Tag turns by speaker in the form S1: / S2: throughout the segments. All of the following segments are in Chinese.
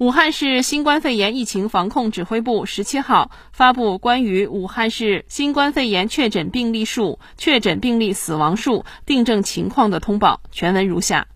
S1: 武汉市新冠肺炎疫情防控指挥部十七号发布关于武汉市新冠肺炎确诊病例数、确诊病例死亡数、订正情况的通报，全文如下：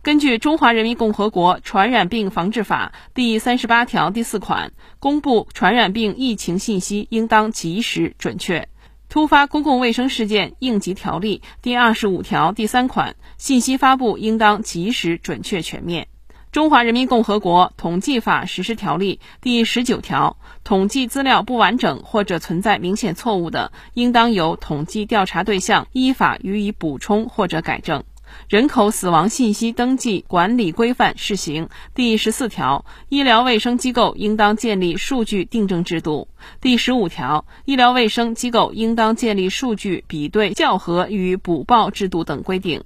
S1: 根据《中华人民共和国传染病防治法》第三十八条第四款，公布传染病疫情信息应当及时准确；《突发公共卫生事件应急条例》第二十五条第三款，信息发布应当及时准确全面。中华人民共和国统计法实施条例第十九条，统计资料不完整或者存在明显错误的，应当由统计调查对象依法予以补充或者改正。人口死亡信息登记管理规范试行第十四条，医疗卫生机构应当建立数据订正制度。第十五条，医疗卫生机构应当建立数据比对校核与补报制度等规定。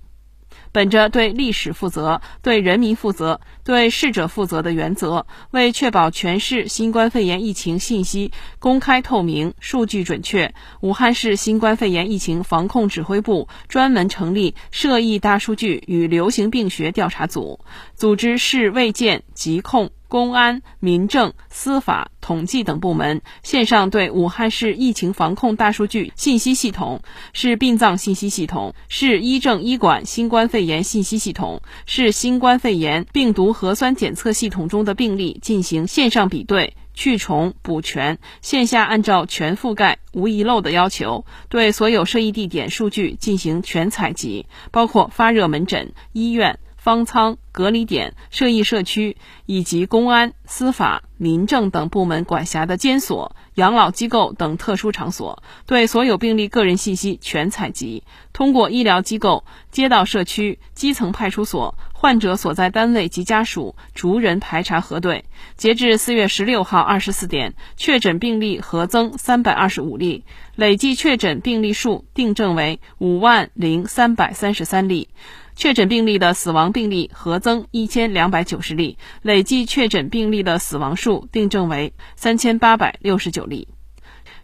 S1: 本着对历史负责、对人民负责、对逝者负责的原则，为确保全市新冠肺炎疫情信息公开透明、数据准确，武汉市新冠肺炎疫情防控指挥部专门成立涉疫大数据与流行病学调查组，组织市卫健、疾控。公安、民政、司法、统计等部门线上对武汉市疫情防控大数据信息系统、市殡葬信息系统、市医政医管新冠肺炎信息系统、市新冠肺炎病毒核酸检测系统中的病例进行线上比对、去重、补全；线下按照全覆盖、无遗漏的要求，对所有涉疫地点数据进行全采集，包括发热门诊、医院。方舱、隔离点、涉疫社区以及公安、司法、民政等部门管辖的监所、养老机构等特殊场所，对所有病例个人信息全采集，通过医疗机构、街道社区、基层派出所、患者所在单位及家属逐人排查核对。截至四月十六号二十四点，确诊病例核增三百二十五例，累计确诊病例数订正为五万零三百三十三例。确诊病例的死亡病例核增一千两百九十例，累计确诊病例的死亡数订正为三千八百六十九例。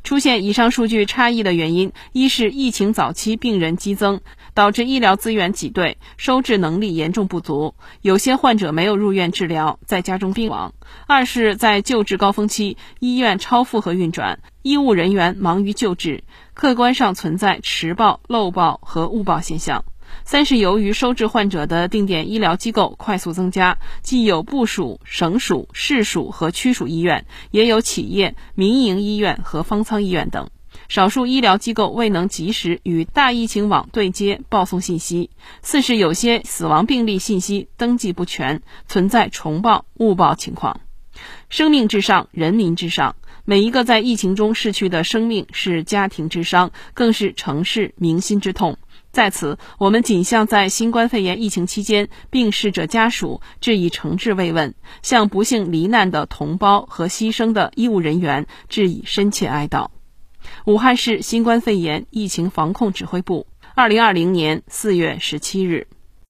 S1: 出现以上数据差异的原因，一是疫情早期病人激增，导致医疗资源挤兑，收治能力严重不足，有些患者没有入院治疗，在家中病亡；二是，在救治高峰期，医院超负荷运转，医务人员忙于救治，客观上存在迟报、漏报和误报现象。三是由于收治患者的定点医疗机构快速增加，既有部属、省属、市属和区属医院，也有企业、民营医院和方舱医院等，少数医疗机构未能及时与大疫情网对接报送信息。四是有些死亡病例信息登记不全，存在重报、误报情况。生命至上，人民至上，每一个在疫情中逝去的生命是家庭之伤，更是城市民心之痛。在此，我们谨向在新冠肺炎疫情期间病逝者家属致以诚挚慰问，向不幸罹难的同胞和牺牲的医务人员致以深切哀悼。武汉市新冠肺炎疫情防控指挥部，二零二零年四月十七日。